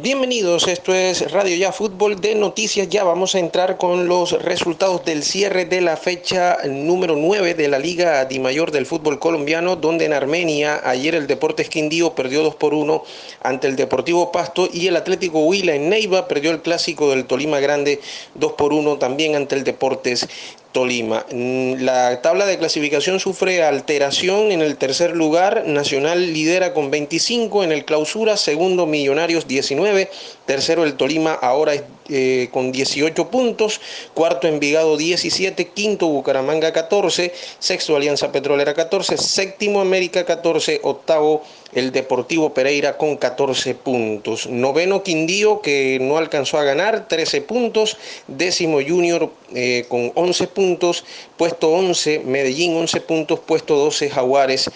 Bienvenidos, esto es Radio Ya Fútbol de Noticias. Ya vamos a entrar con los resultados del cierre de la fecha número 9 de la Liga Di Mayor del fútbol colombiano, donde en Armenia ayer el Deportes Quindío perdió 2 por 1 ante el Deportivo Pasto y el Atlético Huila en Neiva perdió el clásico del Tolima Grande 2 por 1 también ante el Deportes Tolima. Mm, la tabla de clasificación sufre alteración en el tercer lugar. Nacional lidera con 25 en el clausura, segundo Millonarios 19, tercero el Tolima ahora eh, con 18 puntos, cuarto Envigado 17, quinto Bucaramanga 14, sexto Alianza Petrolera 14, séptimo América 14, octavo el Deportivo Pereira con 14 puntos. Noveno Quindío que no alcanzó a ganar, 13 puntos. Décimo Junior eh, con 11 puntos. Puesto 11 Medellín 11 puntos. Puesto 12 Jaguares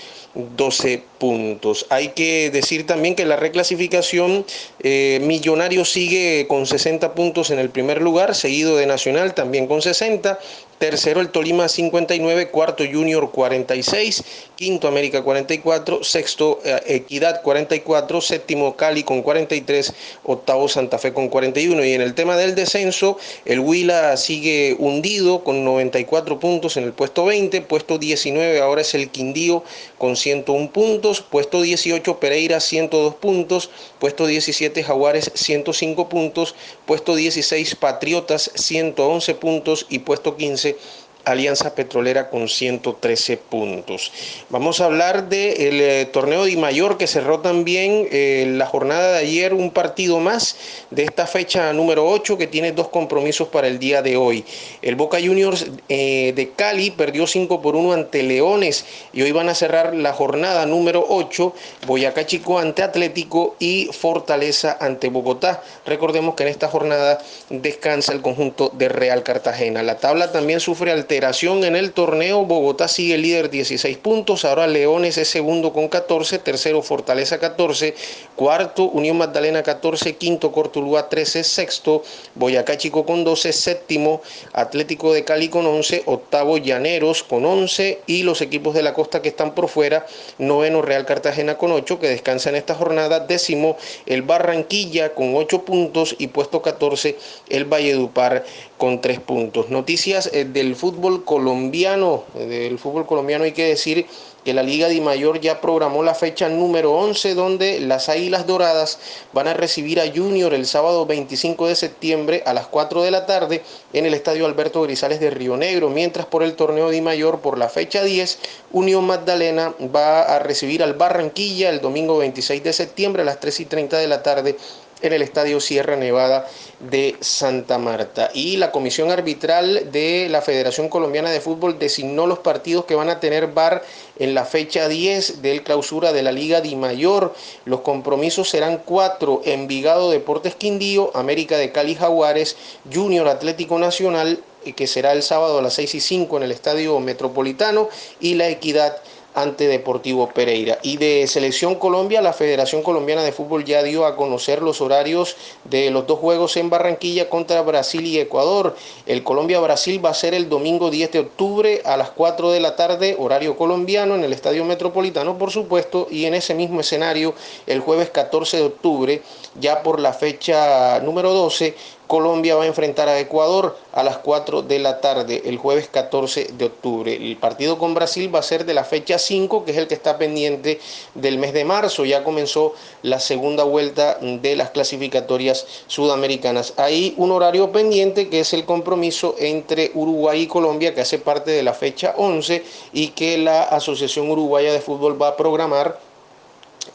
12 puntos. Hay que decir también que la reclasificación eh, Millonario sigue con 60 puntos en el primer lugar, seguido de Nacional también con 60. Tercero el Tolima 59, cuarto Junior 46, quinto América 44, sexto eh, Equidad 44, séptimo Cali con 43, octavo Santa Fe con 41. Y en el tema del descenso, el Huila sigue hundido con 94 puntos en el puesto 20, puesto 19 ahora es el Quindío con 101 puntos, puesto 18 Pereira 102 puntos, puesto 17 Jaguares 105 puntos, puesto 16 Patriotas 111 puntos y puesto 15 estadounidense Alianza Petrolera con 113 puntos. Vamos a hablar del eh, torneo de Mayor que cerró también eh, la jornada de ayer un partido más de esta fecha número 8 que tiene dos compromisos para el día de hoy. El Boca Juniors eh, de Cali perdió 5 por 1 ante Leones y hoy van a cerrar la jornada número 8 Boyacá Chico ante Atlético y Fortaleza ante Bogotá. Recordemos que en esta jornada descansa el conjunto de Real Cartagena. La tabla también sufre alteración en el torneo. Bogotá sigue líder 16 puntos. Ahora Leones es segundo con 14. Tercero Fortaleza 14. Cuarto Unión Magdalena 14. Quinto Cortuluá 13. Sexto Boyacá Chico con 12. Séptimo Atlético de Cali con 11. Octavo Llaneros con 11. Y los equipos de la costa que están por fuera. Noveno Real Cartagena con 8 que descansa en esta jornada. Décimo el Barranquilla con 8 puntos. Y puesto 14 el Valledupar con 3 puntos. Noticias eh, del fútbol colombiano. Del fútbol colombiano hay que decir que la Liga de Mayor ya programó la fecha número 11 donde las Águilas Doradas van a recibir a Junior el sábado 25 de septiembre a las 4 de la tarde en el Estadio Alberto Grisales de Río Negro, mientras por el torneo de Mayor por la fecha 10 Unión Magdalena va a recibir al Barranquilla el domingo 26 de septiembre a las 3 y 30 de la tarde en el Estadio Sierra Nevada de Santa Marta. Y la Comisión Arbitral de la Federación Colombiana de Fútbol designó los partidos que van a tener VAR en la fecha 10 del clausura de la Liga Di Mayor. Los compromisos serán cuatro, Envigado Deportes Quindío, América de Cali Jaguares, Junior Atlético Nacional, que será el sábado a las 6 y 5 en el Estadio Metropolitano, y La Equidad ante Deportivo Pereira. Y de Selección Colombia, la Federación Colombiana de Fútbol ya dio a conocer los horarios de los dos juegos en Barranquilla contra Brasil y Ecuador. El Colombia-Brasil va a ser el domingo 10 de octubre a las 4 de la tarde, horario colombiano, en el Estadio Metropolitano, por supuesto, y en ese mismo escenario, el jueves 14 de octubre, ya por la fecha número 12, Colombia va a enfrentar a Ecuador a las 4 de la tarde el jueves 14 de octubre. El partido con Brasil va a ser de la fecha 5, que es el que está pendiente del mes de marzo. Ya comenzó la segunda vuelta de las clasificatorias sudamericanas. Hay un horario pendiente que es el compromiso entre Uruguay y Colombia, que hace parte de la fecha 11 y que la Asociación Uruguaya de Fútbol va a programar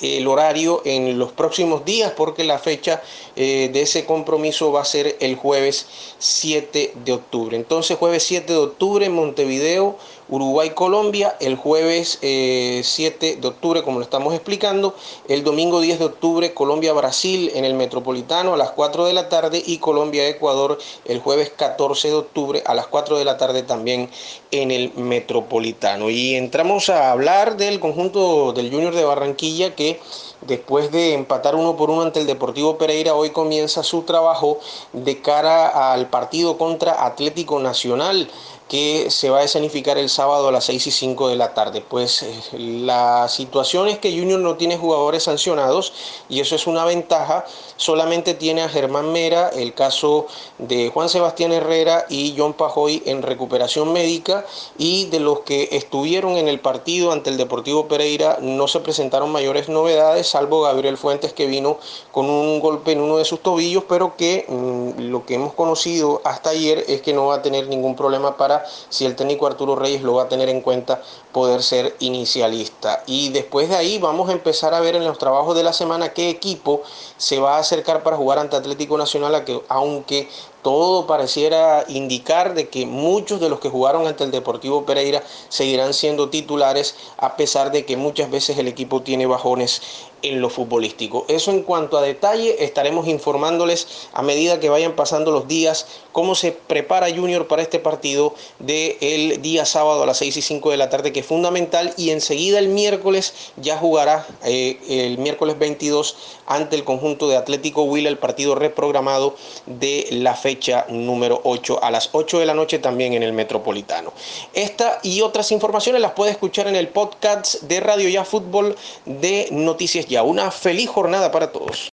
el horario en los próximos días porque la fecha eh, de ese compromiso va a ser el jueves 7 de octubre. Entonces jueves 7 de octubre en Montevideo, Uruguay-Colombia, el jueves 7 eh, de octubre como lo estamos explicando, el domingo 10 de octubre Colombia-Brasil en el Metropolitano a las 4 de la tarde y Colombia-Ecuador el jueves 14 de octubre a las 4 de la tarde también en el Metropolitano. Y entramos a hablar del conjunto del Junior de Barranquilla que después de empatar uno por uno ante el Deportivo Pereira, hoy comienza su trabajo de cara al partido contra Atlético Nacional que se va a escenificar el sábado a las 6 y 5 de la tarde. Pues eh, la situación es que Junior no tiene jugadores sancionados y eso es una ventaja. Solamente tiene a Germán Mera, el caso de Juan Sebastián Herrera y John Pajoy en recuperación médica y de los que estuvieron en el partido ante el Deportivo Pereira no se presentaron mayores novedades, salvo Gabriel Fuentes que vino con un golpe en uno de sus tobillos, pero que mm, lo que hemos conocido hasta ayer es que no va a tener ningún problema para si el técnico Arturo Reyes lo va a tener en cuenta poder ser inicialista. Y después de ahí vamos a empezar a ver en los trabajos de la semana qué equipo se va a acercar para jugar ante Atlético Nacional, aunque todo pareciera indicar de que muchos de los que jugaron ante el Deportivo Pereira seguirán siendo titulares a pesar de que muchas veces el equipo tiene bajones en lo futbolístico. Eso en cuanto a detalle, estaremos informándoles a medida que vayan pasando los días cómo se prepara Junior para este partido del día sábado a las 6 y 5 de la tarde, que es fundamental, y enseguida el miércoles ya jugará eh, el miércoles 22 ante el conjunto de Atlético Huila, el partido reprogramado de la fe fecha número 8 a las 8 de la noche también en el Metropolitano. Esta y otras informaciones las puede escuchar en el podcast de Radio Ya Fútbol de Noticias Ya. Una feliz jornada para todos.